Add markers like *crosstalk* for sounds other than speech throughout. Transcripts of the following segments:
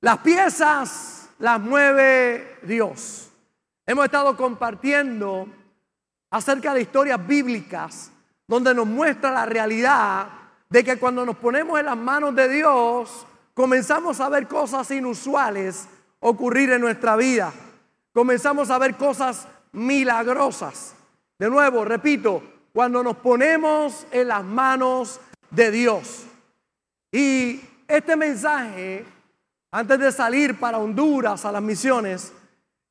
Las piezas las mueve Dios. Hemos estado compartiendo acerca de historias bíblicas donde nos muestra la realidad de que cuando nos ponemos en las manos de Dios, comenzamos a ver cosas inusuales ocurrir en nuestra vida. Comenzamos a ver cosas milagrosas. De nuevo, repito, cuando nos ponemos en las manos de Dios. Y este mensaje, antes de salir para Honduras a las misiones,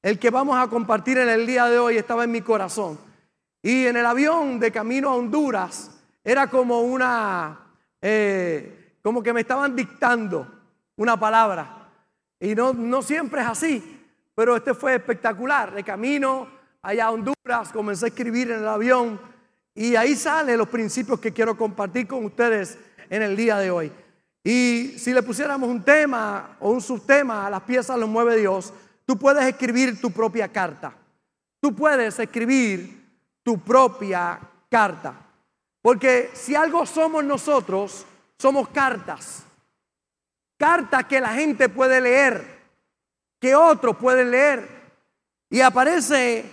el que vamos a compartir en el día de hoy estaba en mi corazón. Y en el avión de camino a Honduras era como una, eh, como que me estaban dictando una palabra. Y no, no siempre es así, pero este fue espectacular. De camino allá a Honduras comencé a escribir en el avión y ahí salen los principios que quiero compartir con ustedes en el día de hoy. Y si le pusiéramos un tema o un subtema a las piezas lo mueve Dios, tú puedes escribir tu propia carta. Tú puedes escribir tu propia carta. Porque si algo somos nosotros, somos cartas. Cartas que la gente puede leer, que otros pueden leer. Y aparece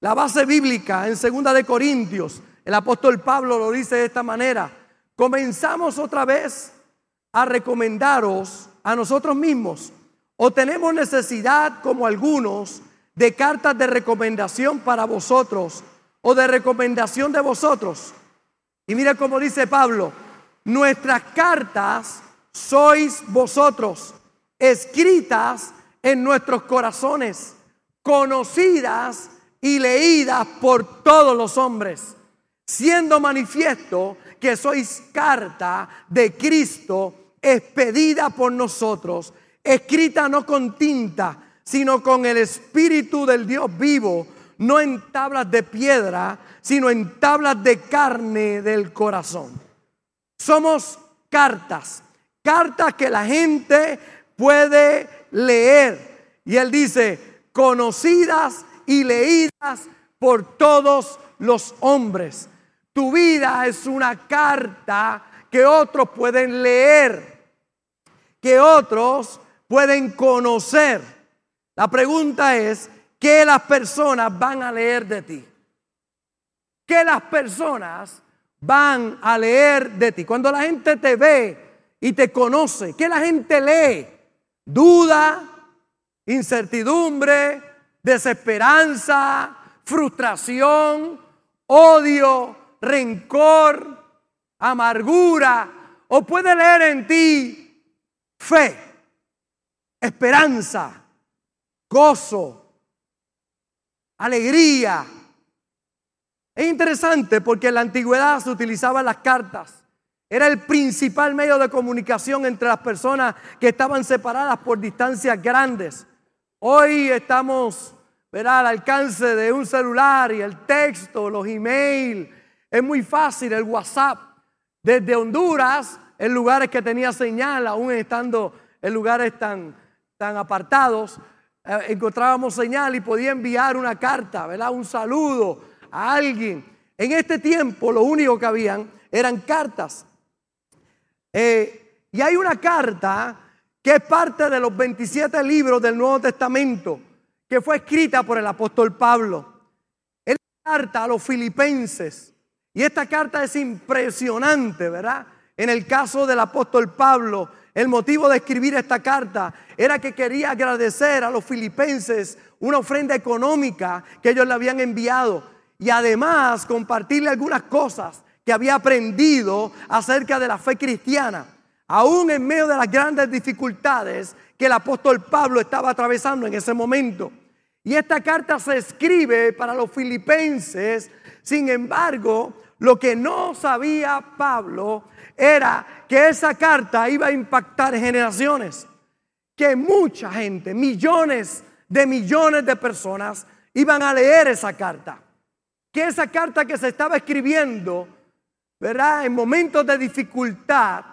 la base bíblica en segunda de Corintios. El apóstol Pablo lo dice de esta manera. Comenzamos otra vez a recomendaros a nosotros mismos o tenemos necesidad como algunos de cartas de recomendación para vosotros o de recomendación de vosotros. Y mira cómo dice Pablo, nuestras cartas sois vosotros, escritas en nuestros corazones, conocidas y leídas por todos los hombres, siendo manifiesto que sois carta de Cristo expedida por nosotros, escrita no con tinta, sino con el Espíritu del Dios vivo, no en tablas de piedra, sino en tablas de carne del corazón. Somos cartas, cartas que la gente puede leer. Y él dice, conocidas y leídas por todos los hombres. Tu vida es una carta que otros pueden leer, que otros pueden conocer. La pregunta es, ¿qué las personas van a leer de ti? ¿Qué las personas van a leer de ti? Cuando la gente te ve y te conoce, ¿qué la gente lee? Duda, incertidumbre, desesperanza, frustración, odio, rencor, amargura, o puede leer en ti fe, esperanza, gozo, alegría. Es interesante porque en la antigüedad se utilizaban las cartas. Era el principal medio de comunicación entre las personas que estaban separadas por distancias grandes. Hoy estamos al alcance de un celular y el texto, los emails. Es muy fácil el WhatsApp. Desde Honduras, en lugares que tenía señal, aún estando en lugares tan, tan apartados, eh, encontrábamos señal y podía enviar una carta, ¿verdad? Un saludo a alguien. En este tiempo lo único que habían eran cartas. Eh, y hay una carta que es parte de los 27 libros del Nuevo Testamento, que fue escrita por el apóstol Pablo. Es la carta a los filipenses. Y esta carta es impresionante, ¿verdad? En el caso del apóstol Pablo, el motivo de escribir esta carta era que quería agradecer a los filipenses una ofrenda económica que ellos le habían enviado y además compartirle algunas cosas que había aprendido acerca de la fe cristiana, aún en medio de las grandes dificultades que el apóstol Pablo estaba atravesando en ese momento. Y esta carta se escribe para los filipenses, sin embargo, lo que no sabía Pablo era que esa carta iba a impactar generaciones, que mucha gente, millones de millones de personas iban a leer esa carta, que esa carta que se estaba escribiendo, ¿verdad? En momentos de dificultad,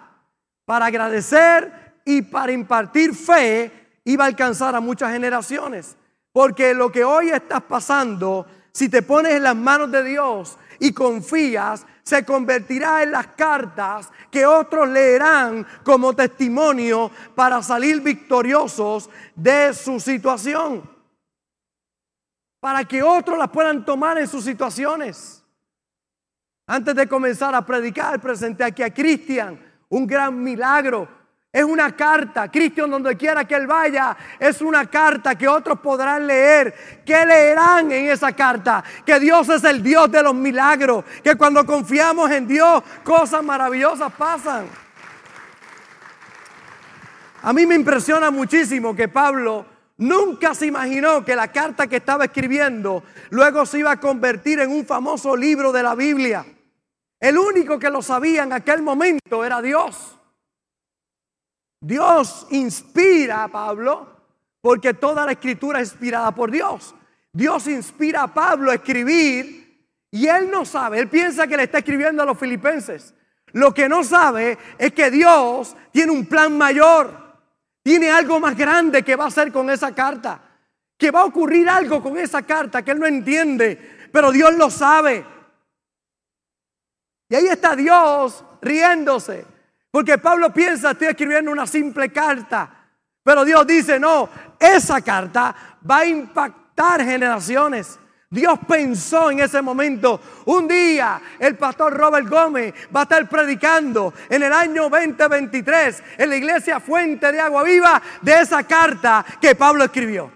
para agradecer y para impartir fe, iba a alcanzar a muchas generaciones. Porque lo que hoy estás pasando, si te pones en las manos de Dios y confías se convertirá en las cartas que otros leerán como testimonio para salir victoriosos de su situación. Para que otros las puedan tomar en sus situaciones. Antes de comenzar a predicar, presenté aquí a Cristian un gran milagro es una carta. Cristian, donde quiera que él vaya, es una carta que otros podrán leer. ¿Qué leerán en esa carta? Que Dios es el Dios de los milagros. Que cuando confiamos en Dios, cosas maravillosas pasan. A mí me impresiona muchísimo que Pablo nunca se imaginó que la carta que estaba escribiendo luego se iba a convertir en un famoso libro de la Biblia. El único que lo sabía en aquel momento era Dios. Dios inspira a Pablo porque toda la escritura es inspirada por Dios. Dios inspira a Pablo a escribir y él no sabe, él piensa que le está escribiendo a los filipenses. Lo que no sabe es que Dios tiene un plan mayor, tiene algo más grande que va a hacer con esa carta, que va a ocurrir algo con esa carta que él no entiende, pero Dios lo sabe. Y ahí está Dios riéndose. Porque Pablo piensa, estoy escribiendo una simple carta. Pero Dios dice, no, esa carta va a impactar generaciones. Dios pensó en ese momento. Un día el pastor Robert Gómez va a estar predicando en el año 2023 en la iglesia Fuente de Agua Viva de esa carta que Pablo escribió.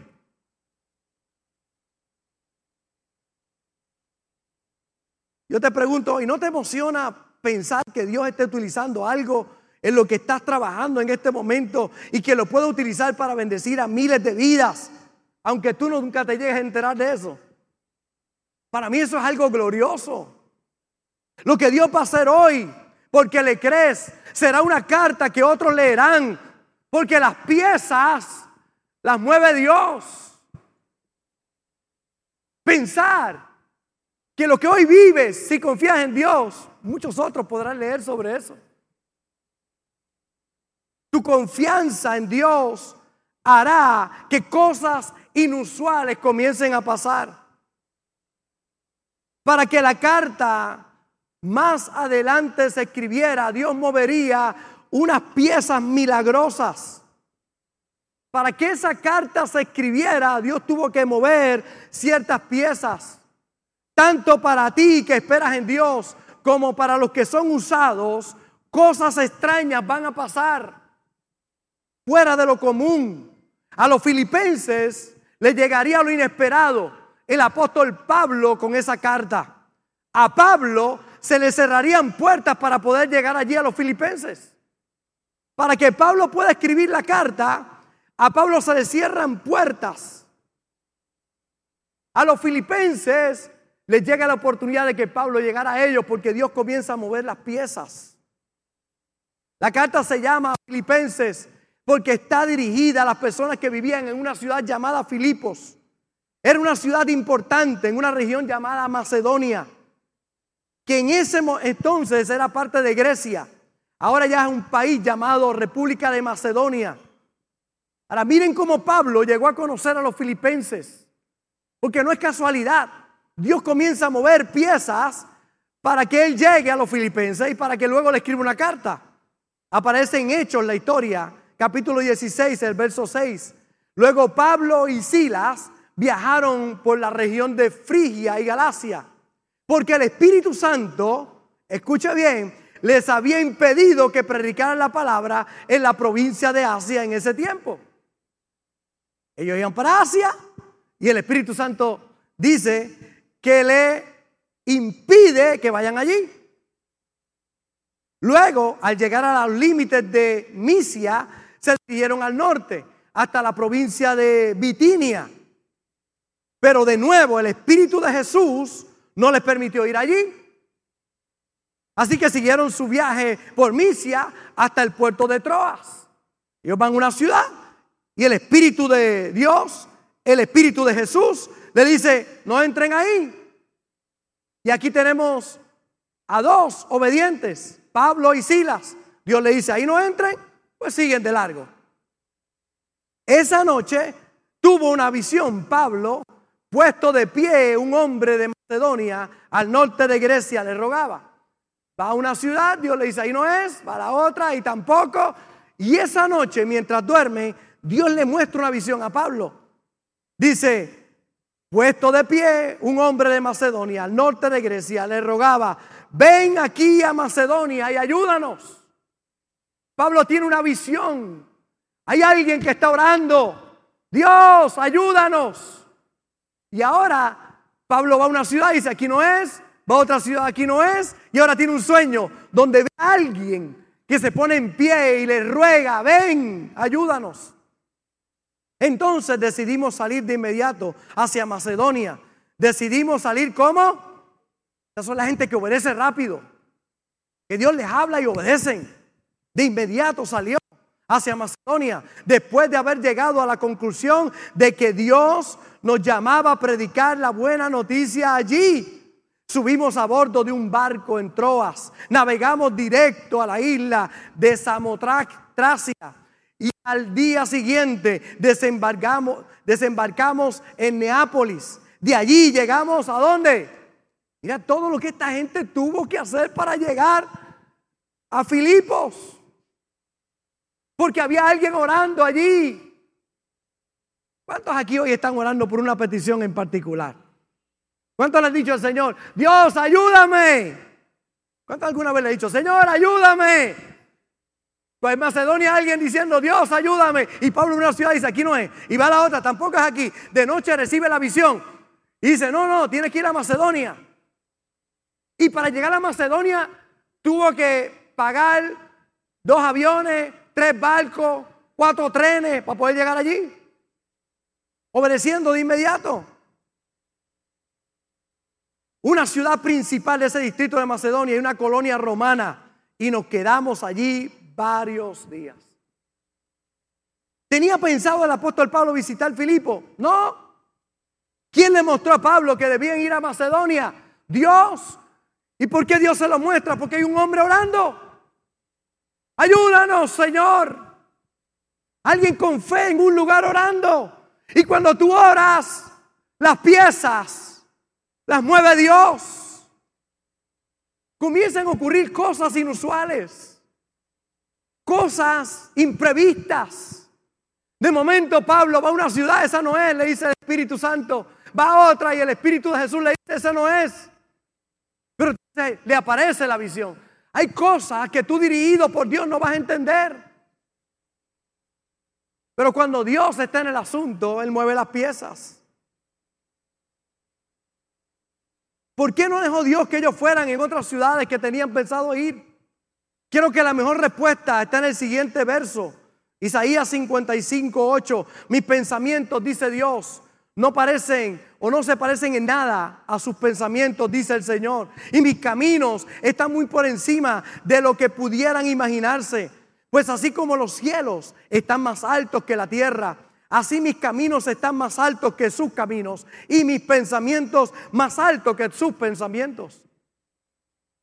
Yo te pregunto, ¿y no te emociona pensar que Dios esté utilizando algo en lo que estás trabajando en este momento y que lo pueda utilizar para bendecir a miles de vidas, aunque tú nunca te llegues a enterar de eso. Para mí eso es algo glorioso. Lo que Dios va a hacer hoy, porque le crees, será una carta que otros leerán, porque las piezas las mueve Dios. Pensar que lo que hoy vives, si confías en Dios, muchos otros podrán leer sobre eso. Tu confianza en Dios hará que cosas inusuales comiencen a pasar. Para que la carta más adelante se escribiera, Dios movería unas piezas milagrosas. Para que esa carta se escribiera, Dios tuvo que mover ciertas piezas. Tanto para ti que esperas en Dios como para los que son usados, cosas extrañas van a pasar fuera de lo común. A los filipenses les llegaría lo inesperado. El apóstol Pablo con esa carta. A Pablo se le cerrarían puertas para poder llegar allí a los filipenses. Para que Pablo pueda escribir la carta, a Pablo se le cierran puertas. A los filipenses les llega la oportunidad de que Pablo llegara a ellos porque Dios comienza a mover las piezas. La carta se llama Filipenses porque está dirigida a las personas que vivían en una ciudad llamada Filipos. Era una ciudad importante en una región llamada Macedonia, que en ese entonces era parte de Grecia. Ahora ya es un país llamado República de Macedonia. Ahora miren cómo Pablo llegó a conocer a los filipenses, porque no es casualidad. Dios comienza a mover piezas para que él llegue a los filipenses y para que luego le escriba una carta. Aparece en hechos la historia capítulo 16, el verso 6. Luego Pablo y Silas viajaron por la región de Frigia y Galacia, porque el Espíritu Santo, escucha bien, les había impedido que predicaran la palabra en la provincia de Asia en ese tiempo. Ellos iban para Asia y el Espíritu Santo dice que le impide que vayan allí. Luego, al llegar a los límites de Misia, se dirigieron al norte, hasta la provincia de Bitinia. Pero de nuevo el Espíritu de Jesús no les permitió ir allí. Así que siguieron su viaje por Misia hasta el puerto de Troas. Ellos van a una ciudad y el Espíritu de Dios, el Espíritu de Jesús, le dice, no entren ahí. Y aquí tenemos a dos obedientes, Pablo y Silas. Dios le dice, ahí no entren pues siguen de largo. Esa noche tuvo una visión Pablo, puesto de pie un hombre de Macedonia, al norte de Grecia, le rogaba. Va a una ciudad, Dios le dice, ahí no es, va a la otra y tampoco. Y esa noche, mientras duerme, Dios le muestra una visión a Pablo. Dice, puesto de pie, un hombre de Macedonia, al norte de Grecia, le rogaba, ven aquí a Macedonia y ayúdanos. Pablo tiene una visión. Hay alguien que está orando. Dios, ayúdanos. Y ahora Pablo va a una ciudad y dice, aquí no es, va a otra ciudad, aquí no es, y ahora tiene un sueño donde ve a alguien que se pone en pie y le ruega, ven, ayúdanos. Entonces decidimos salir de inmediato hacia Macedonia. Decidimos salir como? Esa son la gente que obedece rápido. Que Dios les habla y obedecen. De inmediato salió hacia Macedonia después de haber llegado a la conclusión de que Dios nos llamaba a predicar la buena noticia allí. Subimos a bordo de un barco en Troas, navegamos directo a la isla de Samotracia y al día siguiente desembarcamos, desembarcamos en Neápolis. De allí llegamos a dónde? Mira todo lo que esta gente tuvo que hacer para llegar a Filipos. Porque había alguien orando allí. ¿Cuántos aquí hoy están orando por una petición en particular? ¿Cuántos le han dicho al Señor, Dios, ayúdame? ¿Cuántos alguna vez le han dicho, Señor, ayúdame? Pues en Macedonia alguien diciendo, Dios, ayúdame. Y Pablo en una ciudad dice, aquí no es. Y va a la otra, tampoco es aquí. De noche recibe la visión. Y dice, no, no, tienes que ir a Macedonia. Y para llegar a Macedonia tuvo que pagar dos aviones, tres barcos, cuatro trenes para poder llegar allí. Obedeciendo de inmediato. Una ciudad principal de ese distrito de Macedonia y una colonia romana. Y nos quedamos allí varios días. ¿Tenía pensado el apóstol Pablo visitar Filipo? No. ¿Quién le mostró a Pablo que debían ir a Macedonia? Dios. ¿Y por qué Dios se lo muestra? Porque hay un hombre orando. Ayúdanos, Señor. Alguien con fe en un lugar orando. Y cuando tú oras, las piezas las mueve Dios. Comienzan a ocurrir cosas inusuales, cosas imprevistas. De momento Pablo va a una ciudad, esa no es, le dice el Espíritu Santo. Va a otra y el Espíritu de Jesús le dice, esa no es. Pero le aparece la visión. Hay cosas que tú dirigido por Dios no vas a entender. Pero cuando Dios está en el asunto, Él mueve las piezas. ¿Por qué no dejó Dios que ellos fueran en otras ciudades que tenían pensado ir? Quiero que la mejor respuesta está en el siguiente verso. Isaías 55, 8. Mis pensamientos, dice Dios, no parecen o no se parecen en nada a sus pensamientos, dice el Señor. Y mis caminos están muy por encima de lo que pudieran imaginarse. Pues así como los cielos están más altos que la tierra, así mis caminos están más altos que sus caminos y mis pensamientos más altos que sus pensamientos.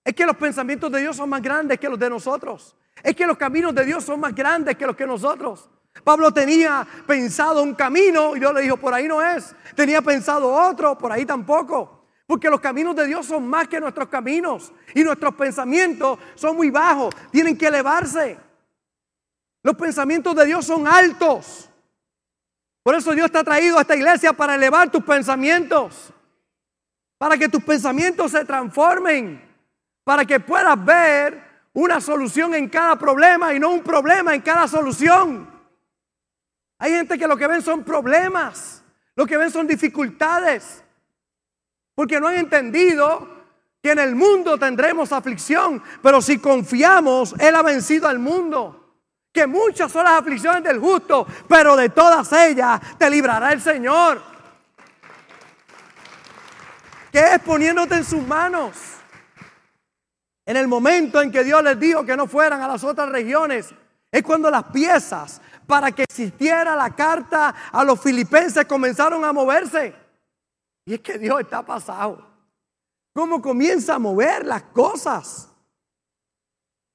Es que los pensamientos de Dios son más grandes que los de nosotros. Es que los caminos de Dios son más grandes que los que nosotros. Pablo tenía pensado un camino y Dios le dijo, por ahí no es. Tenía pensado otro, por ahí tampoco. Porque los caminos de Dios son más que nuestros caminos y nuestros pensamientos son muy bajos, tienen que elevarse. Los pensamientos de Dios son altos. Por eso Dios te ha traído a esta iglesia para elevar tus pensamientos, para que tus pensamientos se transformen, para que puedas ver una solución en cada problema y no un problema en cada solución. Hay gente que lo que ven son problemas, lo que ven son dificultades, porque no han entendido que en el mundo tendremos aflicción, pero si confiamos, Él ha vencido al mundo. Que muchas son las aflicciones del justo, pero de todas ellas te librará el Señor. Que es poniéndote en sus manos. En el momento en que Dios les dijo que no fueran a las otras regiones, es cuando las piezas para que existiera la carta a los filipenses comenzaron a moverse. Y es que Dios está pasado. ¿Cómo comienza a mover las cosas?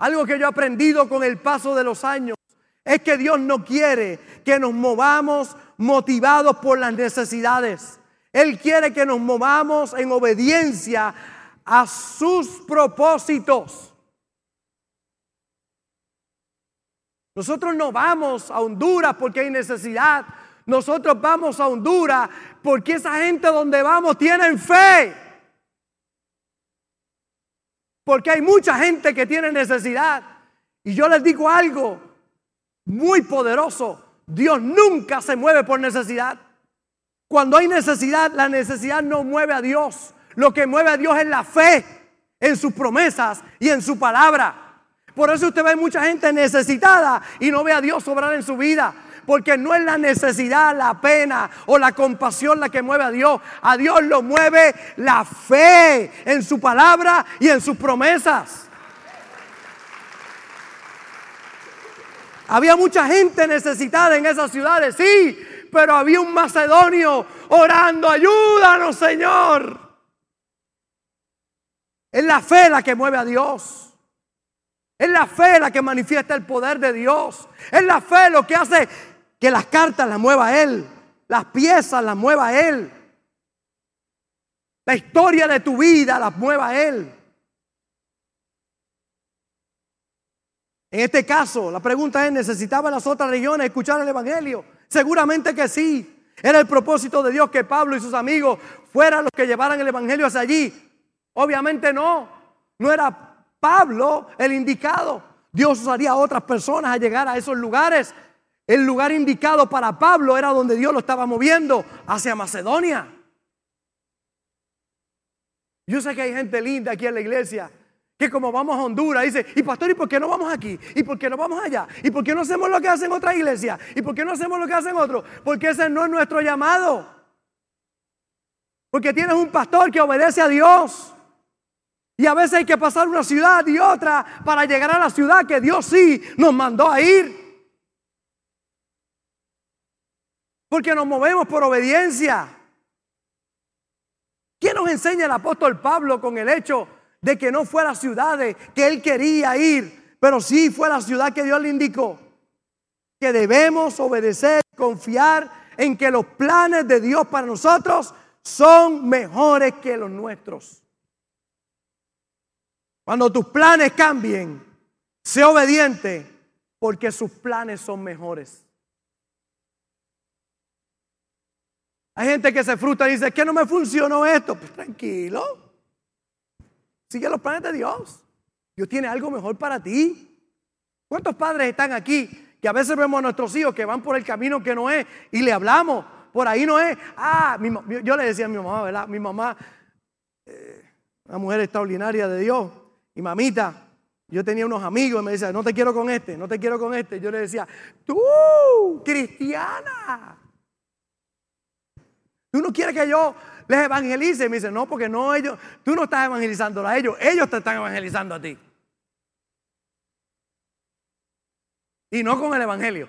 Algo que yo he aprendido con el paso de los años es que Dios no quiere que nos movamos motivados por las necesidades. Él quiere que nos movamos en obediencia a sus propósitos. Nosotros no vamos a Honduras porque hay necesidad. Nosotros vamos a Honduras porque esa gente donde vamos tienen fe. Porque hay mucha gente que tiene necesidad. Y yo les digo algo muy poderoso. Dios nunca se mueve por necesidad. Cuando hay necesidad, la necesidad no mueve a Dios. Lo que mueve a Dios es la fe en sus promesas y en su palabra. Por eso usted ve mucha gente necesitada y no ve a Dios obrar en su vida. Porque no es la necesidad, la pena o la compasión la que mueve a Dios. A Dios lo mueve la fe en su palabra y en sus promesas. Había mucha gente necesitada en esas ciudades, sí, pero había un macedonio orando, ayúdanos Señor. Es la fe la que mueve a Dios. Es la fe la que manifiesta el poder de Dios. Es la fe lo que hace que las cartas las mueva Él. Las piezas las mueva Él. La historia de tu vida las mueva Él. En este caso, la pregunta es, ¿necesitaban las otras regiones escuchar el Evangelio? Seguramente que sí. Era el propósito de Dios que Pablo y sus amigos fueran los que llevaran el Evangelio hacia allí. Obviamente no. No era Pablo el indicado. Dios usaría a otras personas a llegar a esos lugares. El lugar indicado para Pablo era donde Dios lo estaba moviendo, hacia Macedonia. Yo sé que hay gente linda aquí en la iglesia que como vamos a Honduras, dice, y pastor, ¿y por qué no vamos aquí? ¿Y por qué no vamos allá? ¿Y por qué no hacemos lo que hacen otras iglesias? ¿Y por qué no hacemos lo que hacen otros? Porque ese no es nuestro llamado. Porque tienes un pastor que obedece a Dios. Y a veces hay que pasar una ciudad y otra para llegar a la ciudad que Dios sí nos mandó a ir. Porque nos movemos por obediencia. ¿Quién nos enseña el apóstol Pablo con el hecho de que no fue a las ciudades que él quería ir, pero sí fue la ciudad que Dios le indicó? Que debemos obedecer, confiar en que los planes de Dios para nosotros son mejores que los nuestros. Cuando tus planes cambien, sé obediente porque sus planes son mejores. Hay gente que se frustra y dice, que no me funcionó esto. Pues tranquilo. Sigue los planes de Dios. Dios tiene algo mejor para ti. ¿Cuántos padres están aquí que a veces vemos a nuestros hijos que van por el camino que no es y le hablamos? Por ahí no es. Ah, yo le decía a mi mamá, ¿verdad? Mi mamá, eh, una mujer extraordinaria de Dios. Y mamita, yo tenía unos amigos y me decía, no te quiero con este, no te quiero con este. Yo le decía, tú, cristiana, tú no quieres que yo les evangelice. Y me dice, no, porque no ellos, tú no estás evangelizando a ellos, ellos te están evangelizando a ti. Y no con el evangelio.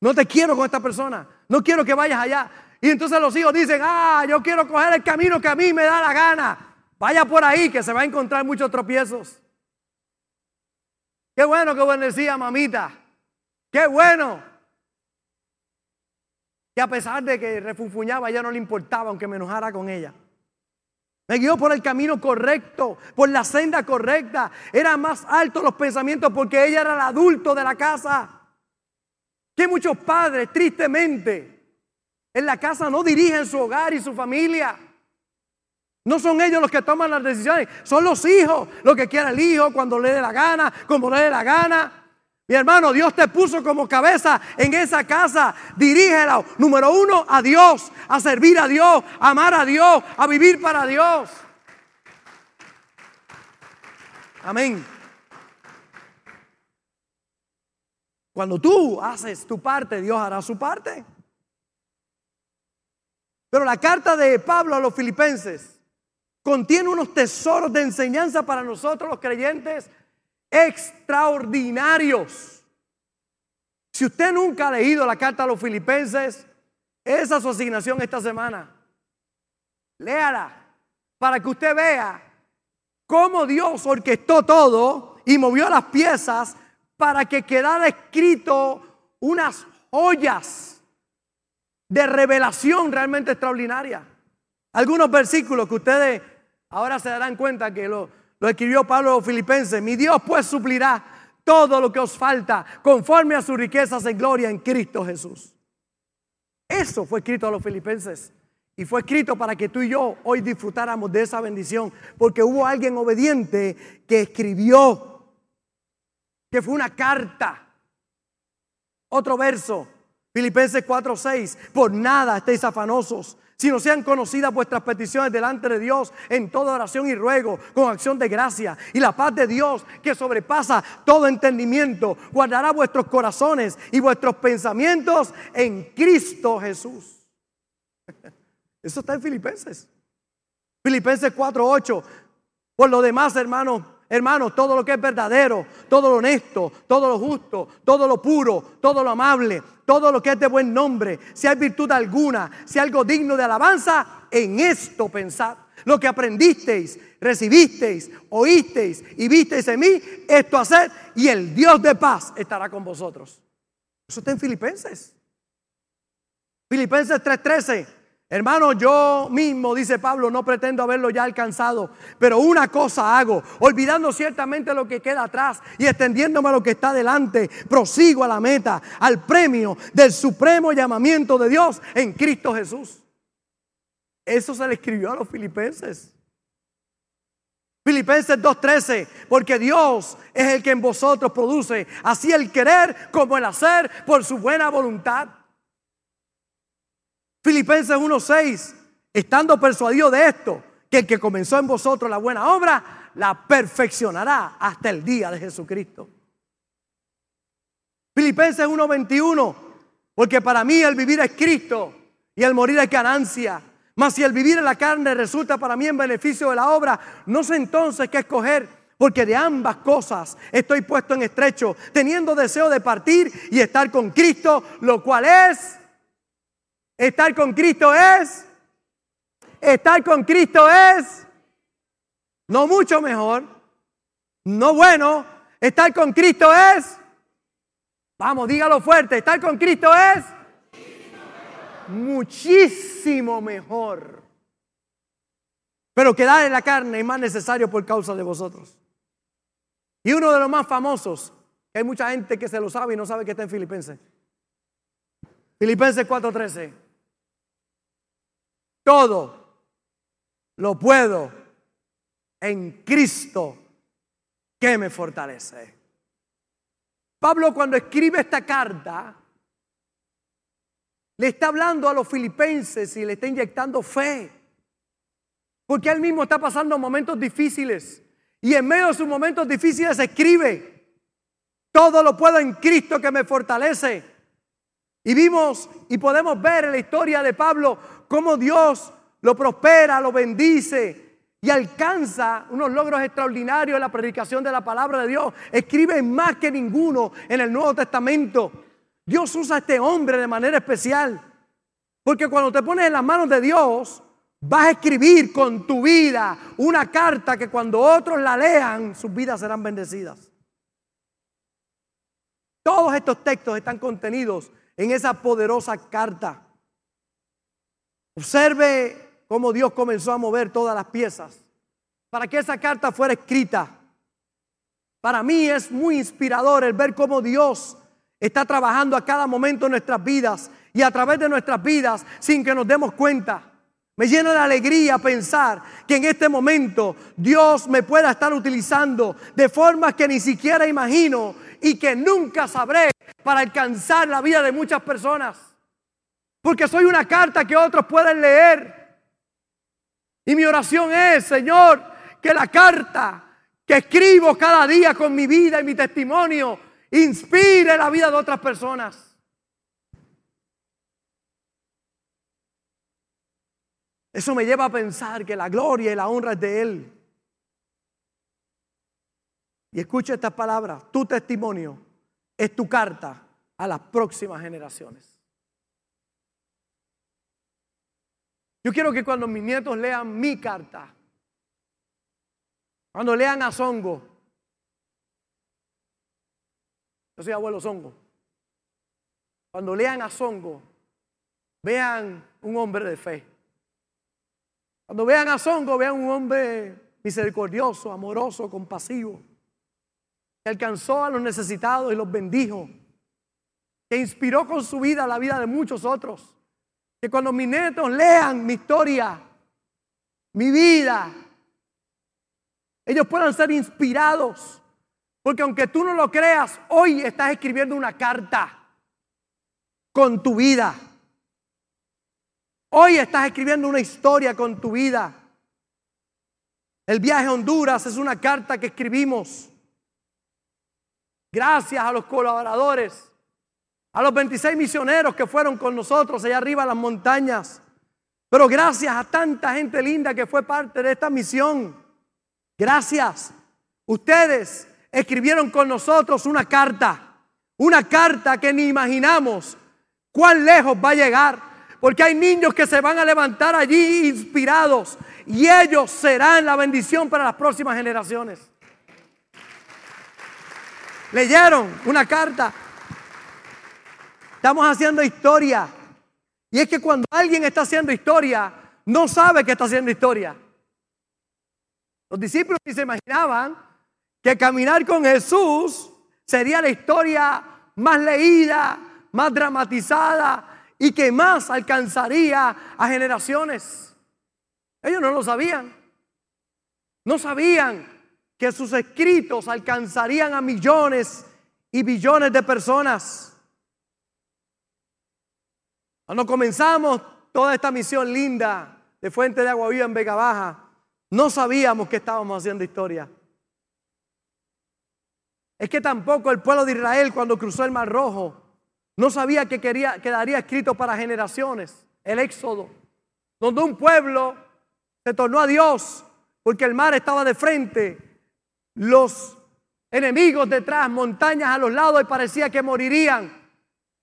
No te quiero con esta persona, no quiero que vayas allá. Y entonces los hijos dicen, ah, yo quiero coger el camino que a mí me da la gana. Vaya por ahí que se va a encontrar muchos tropiezos. Qué bueno que bendecía mamita. Qué bueno. Que a pesar de que refunfuñaba, ya no le importaba, aunque me enojara con ella. Me guió por el camino correcto, por la senda correcta. Era más alto los pensamientos porque ella era el adulto de la casa. Que muchos padres, tristemente, en la casa no dirigen su hogar y su familia. No son ellos los que toman las decisiones, son los hijos, lo que quiera el hijo, cuando le dé la gana, como le dé la gana. Mi hermano, Dios te puso como cabeza en esa casa. Dirígela, número uno, a Dios, a servir a Dios, a amar a Dios, a vivir para Dios. Amén. Cuando tú haces tu parte, Dios hará su parte. Pero la carta de Pablo a los filipenses contiene unos tesoros de enseñanza para nosotros los creyentes extraordinarios. Si usted nunca ha leído la carta a los filipenses, esa es su asignación esta semana. Léala para que usted vea cómo Dios orquestó todo y movió las piezas para que quedara escrito unas joyas de revelación realmente extraordinaria. Algunos versículos que ustedes ahora se darán cuenta que lo, escribió Pablo Filipenses. Mi Dios pues suplirá todo lo que os falta conforme a sus riquezas en gloria en Cristo Jesús. Eso fue escrito a los filipenses. Y fue escrito para que tú y yo hoy disfrutáramos de esa bendición. Porque hubo alguien obediente que escribió, que fue una carta. Otro verso, Filipenses 4:6. Por nada estéis afanosos, sino sean conocidas vuestras peticiones delante de Dios en toda oración y ruego, con acción de gracia. Y la paz de Dios, que sobrepasa todo entendimiento, guardará vuestros corazones y vuestros pensamientos en Cristo Jesús. *laughs* Eso está en Filipenses. Filipenses 4:8. Por lo demás, hermanos, hermanos, todo lo que es verdadero, todo lo honesto, todo lo justo, todo lo puro, todo lo amable, todo lo que es de buen nombre, si hay virtud alguna, si hay algo digno de alabanza, en esto pensad. Lo que aprendisteis, recibisteis, oísteis y visteis en mí, esto hacer y el Dios de paz estará con vosotros. Eso está en Filipenses. Filipenses 3:13. Hermano, yo mismo, dice Pablo, no pretendo haberlo ya alcanzado, pero una cosa hago, olvidando ciertamente lo que queda atrás y extendiéndome a lo que está delante, prosigo a la meta, al premio del supremo llamamiento de Dios en Cristo Jesús. Eso se le escribió a los filipenses. Filipenses 2.13, porque Dios es el que en vosotros produce así el querer como el hacer por su buena voluntad. Filipenses 1:6, estando persuadido de esto, que el que comenzó en vosotros la buena obra, la perfeccionará hasta el día de Jesucristo. Filipenses 1:21, porque para mí el vivir es Cristo y el morir es ganancia. Mas si el vivir en la carne resulta para mí en beneficio de la obra, no sé entonces qué escoger, porque de ambas cosas estoy puesto en estrecho, teniendo deseo de partir y estar con Cristo, lo cual es Estar con Cristo es, estar con Cristo es, no mucho mejor, no bueno, estar con Cristo es, vamos, dígalo fuerte, estar con Cristo es muchísimo mejor. Pero quedar en la carne es más necesario por causa de vosotros. Y uno de los más famosos, hay mucha gente que se lo sabe y no sabe que está en Filipenses. Filipenses 4:13. Todo lo puedo en Cristo que me fortalece. Pablo cuando escribe esta carta, le está hablando a los filipenses y le está inyectando fe. Porque él mismo está pasando momentos difíciles. Y en medio de sus momentos difíciles escribe, todo lo puedo en Cristo que me fortalece. Y vimos y podemos ver en la historia de Pablo cómo Dios lo prospera, lo bendice y alcanza unos logros extraordinarios en la predicación de la palabra de Dios. Escribe más que ninguno en el Nuevo Testamento. Dios usa a este hombre de manera especial. Porque cuando te pones en las manos de Dios, vas a escribir con tu vida una carta que cuando otros la lean, sus vidas serán bendecidas. Todos estos textos están contenidos en esa poderosa carta. Observe cómo Dios comenzó a mover todas las piezas para que esa carta fuera escrita. Para mí es muy inspirador el ver cómo Dios está trabajando a cada momento en nuestras vidas y a través de nuestras vidas sin que nos demos cuenta. Me llena de alegría pensar que en este momento Dios me pueda estar utilizando de formas que ni siquiera imagino y que nunca sabré para alcanzar la vida de muchas personas. Porque soy una carta que otros pueden leer. Y mi oración es, Señor, que la carta que escribo cada día con mi vida y mi testimonio inspire la vida de otras personas. Eso me lleva a pensar que la gloria y la honra es de Él. Y escucha estas palabras, tu testimonio es tu carta a las próximas generaciones. Yo quiero que cuando mis nietos lean mi carta, cuando lean a Zongo, yo soy abuelo Zongo, cuando lean a Zongo, vean un hombre de fe. Cuando vean a Zongo, vean un hombre misericordioso, amoroso, compasivo, que alcanzó a los necesitados y los bendijo, que inspiró con su vida la vida de muchos otros. Que cuando mis nietos lean mi historia, mi vida, ellos puedan ser inspirados. Porque aunque tú no lo creas, hoy estás escribiendo una carta con tu vida. Hoy estás escribiendo una historia con tu vida. El viaje a Honduras es una carta que escribimos. Gracias a los colaboradores, a los 26 misioneros que fueron con nosotros allá arriba en las montañas. Pero gracias a tanta gente linda que fue parte de esta misión. Gracias. Ustedes escribieron con nosotros una carta. Una carta que ni imaginamos cuán lejos va a llegar. Porque hay niños que se van a levantar allí inspirados y ellos serán la bendición para las próximas generaciones. Leyeron una carta. Estamos haciendo historia. Y es que cuando alguien está haciendo historia, no sabe que está haciendo historia. Los discípulos se imaginaban que caminar con Jesús sería la historia más leída, más dramatizada y que más alcanzaría a generaciones. Ellos no lo sabían. No sabían que sus escritos alcanzarían a millones y billones de personas. Cuando comenzamos toda esta misión linda de Fuente de Agua Viva en Vega Baja, no sabíamos que estábamos haciendo historia. Es que tampoco el pueblo de Israel cuando cruzó el Mar Rojo no sabía que quedaría escrito para generaciones el éxodo, donde un pueblo se tornó a Dios porque el mar estaba de frente, los enemigos detrás, montañas a los lados y parecía que morirían.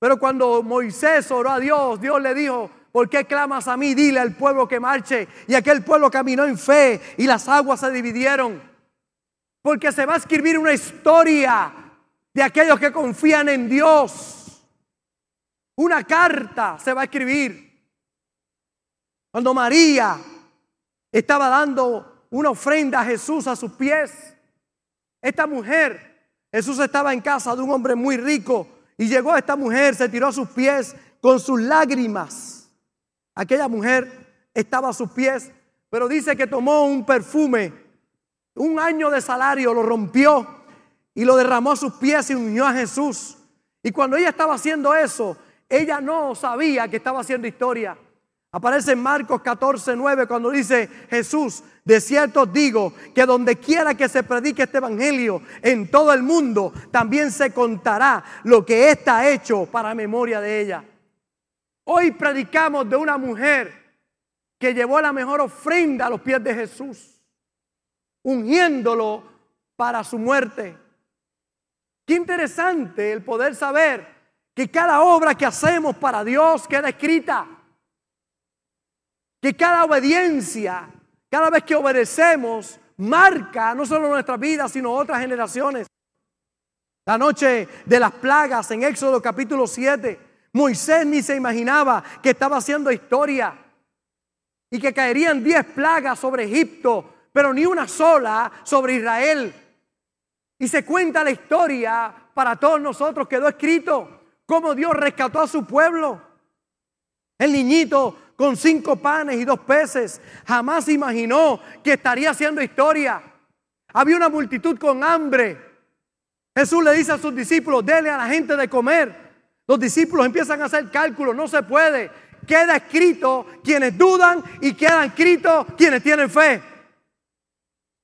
Pero cuando Moisés oró a Dios, Dios le dijo, ¿por qué clamas a mí? Dile al pueblo que marche. Y aquel pueblo caminó en fe y las aguas se dividieron. Porque se va a escribir una historia de aquellos que confían en Dios. Una carta se va a escribir. Cuando María estaba dando una ofrenda a Jesús a sus pies, esta mujer, Jesús estaba en casa de un hombre muy rico y llegó esta mujer, se tiró a sus pies con sus lágrimas. Aquella mujer estaba a sus pies, pero dice que tomó un perfume un año de salario lo rompió y lo derramó a sus pies y unió a Jesús. Y cuando ella estaba haciendo eso, ella no sabía que estaba haciendo historia. Aparece en Marcos 14, 9 cuando dice Jesús, de cierto digo que donde quiera que se predique este evangelio en todo el mundo, también se contará lo que está hecho para memoria de ella. Hoy predicamos de una mujer que llevó la mejor ofrenda a los pies de Jesús ungiéndolo para su muerte. Qué interesante el poder saber que cada obra que hacemos para Dios queda escrita. Que cada obediencia, cada vez que obedecemos, marca no solo nuestra vida, sino otras generaciones. La noche de las plagas en Éxodo capítulo 7, Moisés ni se imaginaba que estaba haciendo historia y que caerían 10 plagas sobre Egipto pero ni una sola sobre Israel. Y se cuenta la historia para todos nosotros, quedó escrito cómo Dios rescató a su pueblo. El niñito con cinco panes y dos peces jamás imaginó que estaría haciendo historia. Había una multitud con hambre. Jesús le dice a sus discípulos, dele a la gente de comer. Los discípulos empiezan a hacer cálculos, no se puede. Queda escrito quienes dudan y queda escrito quienes tienen fe.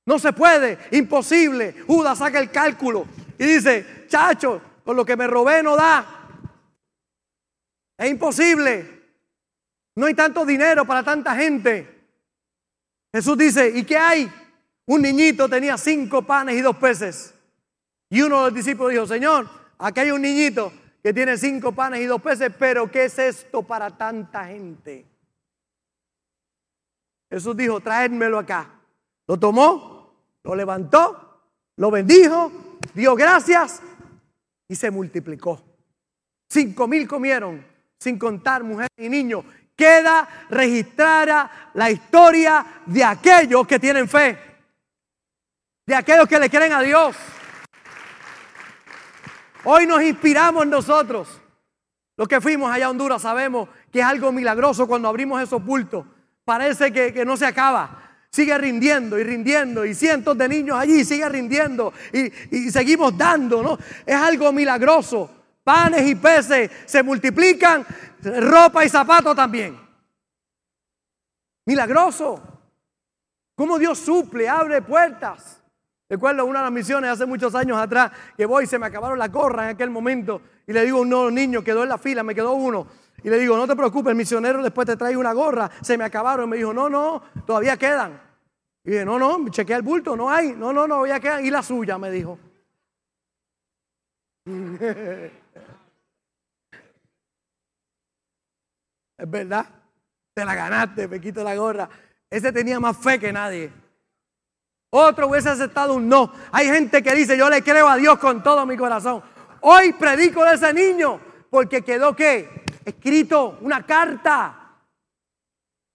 No se puede, imposible. Judas saca el cálculo y dice, chacho, con lo que me robé no da. Es imposible. No hay tanto dinero para tanta gente. Jesús dice, ¿y qué hay? Un niñito tenía cinco panes y dos peces. Y uno de los discípulos dijo, Señor, aquí hay un niñito que tiene cinco panes y dos peces, pero ¿qué es esto para tanta gente? Jesús dijo, traédmelo acá. Lo tomó, lo levantó, lo bendijo, dio gracias y se multiplicó. Cinco mil comieron sin contar mujeres y niños, queda registrada la historia de aquellos que tienen fe, de aquellos que le creen a Dios. Hoy nos inspiramos nosotros. Los que fuimos allá a Honduras sabemos que es algo milagroso cuando abrimos esos bultos. Parece que, no se acaba. Sigue rindiendo y rindiendo y cientos de niños allí sigue rindiendo y, y seguimos dando, ¿no? Es algo milagroso. Panes y peces se multiplican, ropa y zapatos también. Milagroso. Cómo Dios suple, abre puertas. Recuerdo una de las misiones hace muchos años atrás que voy y se me acabaron las gorras en aquel momento y le digo a un niño, quedó en la fila, me quedó uno. Y le digo, no te preocupes, el misionero después te trae una gorra, se me acabaron. Y me dijo, no, no, todavía quedan. Y dije, no, no, chequeé el bulto, no hay, no, no, no, todavía quedan. Y la suya, me dijo. *laughs* es verdad, te la ganaste, me quito la gorra. Ese tenía más fe que nadie. Otro hubiese aceptado un no. Hay gente que dice, yo le creo a Dios con todo mi corazón. Hoy predico de ese niño porque quedó qué? Escrito una carta.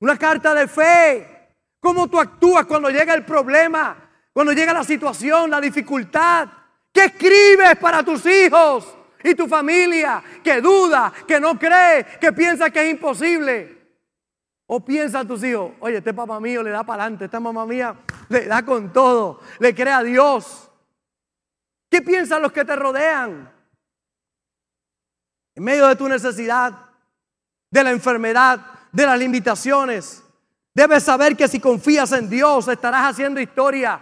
Una carta de fe. ¿Cómo tú actúas cuando llega el problema? Cuando llega la situación, la dificultad. ¿Qué escribes para tus hijos y tu familia que duda, que no cree, que piensa que es imposible? O piensa tus hijos, oye, este papá mío le da para adelante, esta mamá mía le da con todo, le cree a Dios. ¿Qué piensan los que te rodean? En medio de tu necesidad, de la enfermedad, de las limitaciones, debes saber que si confías en Dios estarás haciendo historia.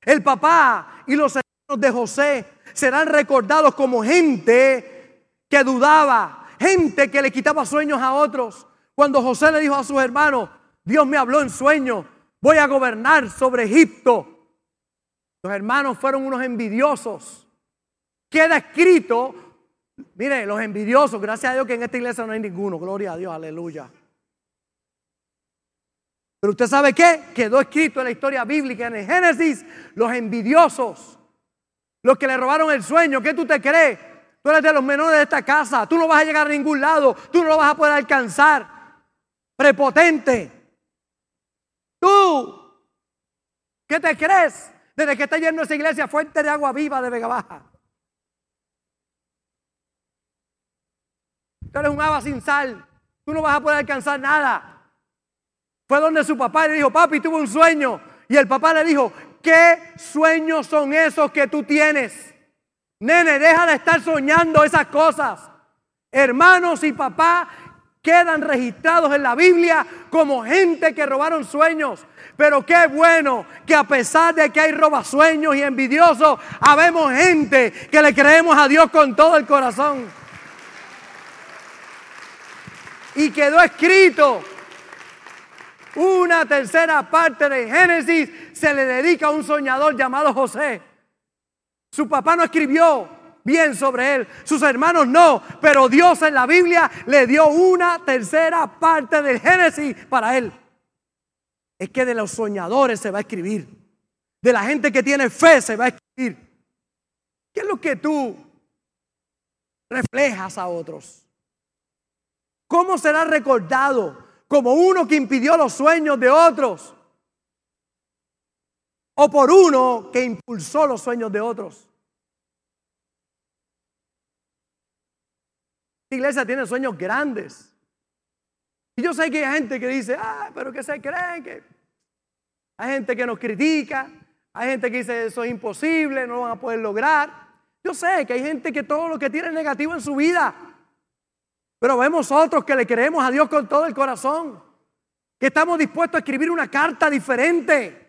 El papá y los hermanos de José serán recordados como gente que dudaba, gente que le quitaba sueños a otros, cuando José le dijo a sus hermanos, Dios me habló en sueño, voy a gobernar sobre Egipto. Los hermanos fueron unos envidiosos. Queda escrito, mire, los envidiosos, gracias a Dios que en esta iglesia no hay ninguno, gloria a Dios, aleluya. Pero usted sabe qué? Quedó escrito en la historia bíblica, en el Génesis, los envidiosos, los que le robaron el sueño, ¿qué tú te crees? Tú eres de los menores de esta casa, tú no vas a llegar a ningún lado, tú no lo vas a poder alcanzar prepotente. Tú, ¿qué te crees? Desde que está yendo esa iglesia, fuente de agua viva de Vega Baja. Tú eres un agua sin sal. Tú no vas a poder alcanzar nada. Fue donde su papá le dijo, papi, tuve un sueño. Y el papá le dijo, ¿qué sueños son esos que tú tienes? Nene, deja de estar soñando esas cosas. Hermanos y papá quedan registrados en la Biblia como gente que robaron sueños. Pero qué bueno que a pesar de que hay robasueños y envidiosos, habemos gente que le creemos a Dios con todo el corazón. Y quedó escrito una tercera parte de Génesis se le dedica a un soñador llamado José. Su papá no escribió, bien sobre él. Sus hermanos no, pero Dios en la Biblia le dio una tercera parte del Génesis para él. Es que de los soñadores se va a escribir. De la gente que tiene fe se va a escribir. ¿Qué es lo que tú reflejas a otros? ¿Cómo será recordado como uno que impidió los sueños de otros? ¿O por uno que impulsó los sueños de otros? iglesia tiene sueños grandes. Y yo sé que hay gente que dice, ah, pero que se creen que... Hay gente que nos critica, hay gente que dice, eso es imposible, no lo van a poder lograr. Yo sé que hay gente que todo lo que tiene es negativo en su vida. Pero vemos otros que le creemos a Dios con todo el corazón, que estamos dispuestos a escribir una carta diferente.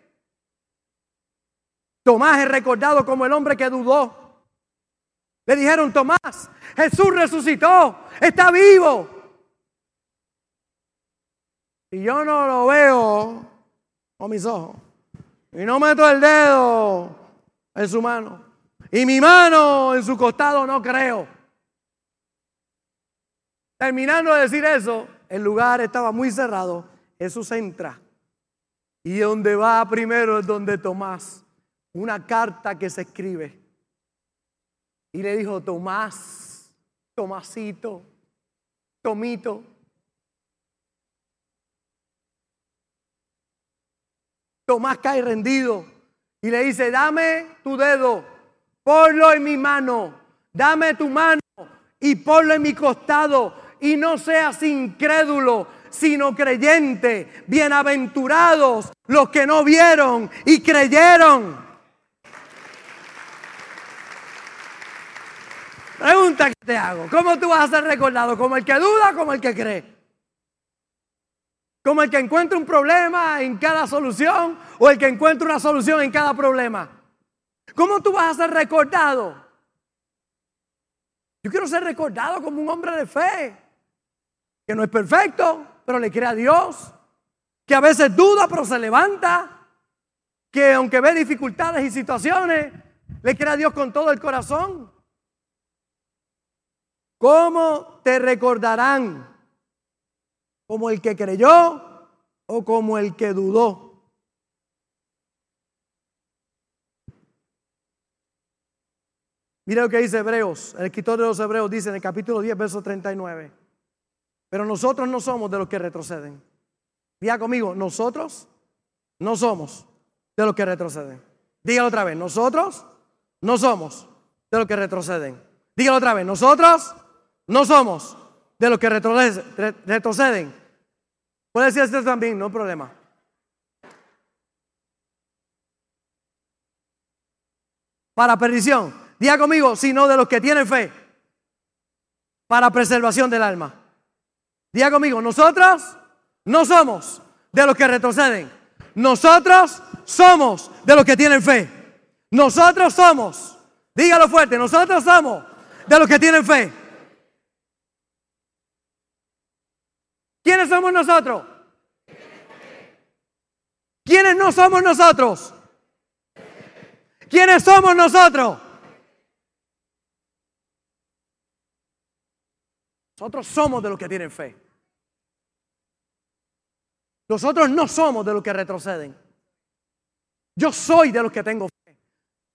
Tomás es recordado como el hombre que dudó. Le dijeron, Tomás, Jesús resucitó, está vivo. Y yo no lo veo con mis ojos. Y no meto el dedo en su mano. Y mi mano en su costado no creo. Terminando de decir eso, el lugar estaba muy cerrado. Jesús entra. Y donde va primero es donde Tomás. Una carta que se escribe y le dijo, Tomás, Tomasito, Tomito. Tomás cae rendido y le dice, dame tu dedo, ponlo en mi mano, dame tu mano y ponlo en mi costado y no seas incrédulo, sino creyente. Bienaventurados los que no vieron y creyeron. Pregunta que te hago, ¿cómo tú vas a ser recordado? ¿Como el que duda o como el que cree? ¿Como el que encuentra un problema en cada solución o el que encuentra una solución en cada problema? ¿Cómo tú vas a ser recordado? Yo quiero ser recordado como un hombre de fe, que no es perfecto, pero le cree a Dios, que a veces duda, pero se levanta, que aunque ve dificultades y situaciones, le cree a Dios con todo el corazón. ¿Cómo te recordarán? ¿Como el que creyó o como el que dudó? Mira lo que dice Hebreos, el escritor de los Hebreos dice en el capítulo 10, verso 39. Pero nosotros no somos de los que retroceden. Diga conmigo, nosotros no somos de los que retroceden. Dígalo otra vez, nosotros no somos de los que retroceden. Dígalo otra vez, nosotros no somos de los que retroceden. Puede decir esto también, no hay problema. Para perdición. Diga conmigo, sino de los que tienen fe. Para preservación del alma. Diga conmigo, nosotros no somos de los que retroceden. Nosotros somos de los que tienen fe. Nosotros somos, dígalo fuerte, nosotros somos de los que tienen fe. ¿Quiénes somos nosotros? ¿Quiénes no somos nosotros? ¿Quiénes somos nosotros? Nosotros somos de los que tienen fe. Nosotros no somos de los que retroceden. Yo soy de los que tengo fe.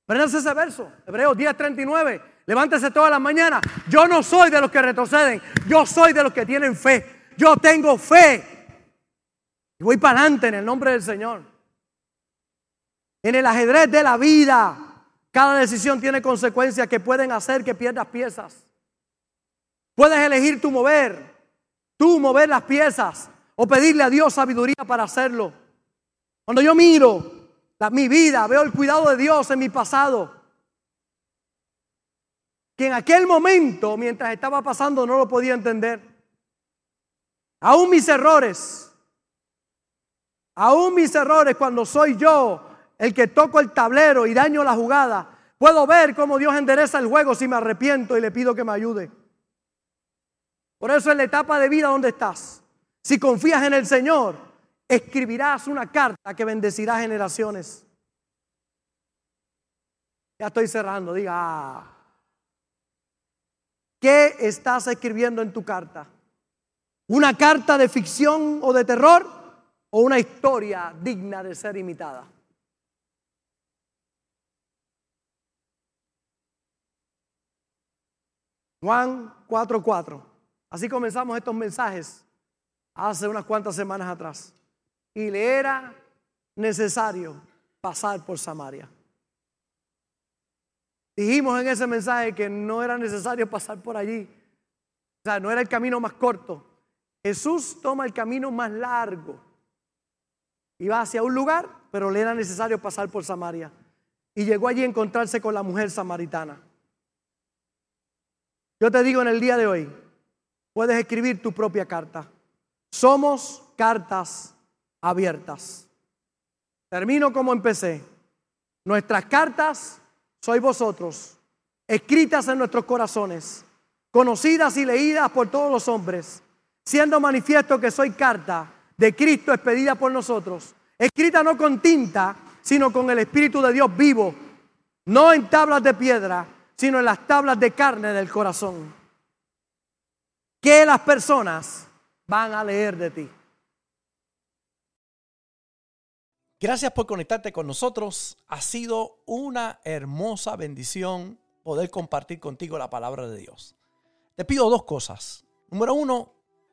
Prendanse ese verso, Hebreos 10:39. Levántese todas las mañanas. Yo no soy de los que retroceden. Yo soy de los que tienen fe. Yo tengo fe. Y voy para adelante en el nombre del Señor. En el ajedrez de la vida, cada decisión tiene consecuencias que pueden hacer que pierdas piezas. Puedes elegir tu mover, tú mover las piezas o pedirle a Dios sabiduría para hacerlo. Cuando yo miro mi vida, veo el cuidado de Dios en mi pasado, que en aquel momento, mientras estaba pasando, no lo podía entender. Aún mis errores, aún mis errores cuando soy yo el que toco el tablero y daño la jugada, puedo ver cómo Dios endereza el juego si me arrepiento y le pido que me ayude. Por eso en la etapa de vida donde estás, si confías en el Señor, escribirás una carta que bendecirá generaciones. Ya estoy cerrando, diga, ah. ¿qué estás escribiendo en tu carta? ¿Una carta de ficción o de terror o una historia digna de ser imitada? Juan 4:4. Así comenzamos estos mensajes hace unas cuantas semanas atrás. Y le era necesario pasar por Samaria. Dijimos en ese mensaje que no era necesario pasar por allí. O sea, no era el camino más corto. Jesús toma el camino más largo. Iba hacia un lugar, pero le era necesario pasar por Samaria. Y llegó allí a encontrarse con la mujer samaritana. Yo te digo en el día de hoy, puedes escribir tu propia carta. Somos cartas abiertas. Termino como empecé. Nuestras cartas sois vosotros, escritas en nuestros corazones, conocidas y leídas por todos los hombres, siendo manifiesto que soy carta de Cristo expedida por nosotros, escrita no con tinta, sino con el Espíritu de Dios vivo, no en tablas de piedra, sino en las tablas de carne del corazón que las personas van a leer de ti. Gracias por conectarte con nosotros. Ha sido una hermosa bendición poder compartir contigo la palabra de Dios. Te pido dos cosas. Número uno,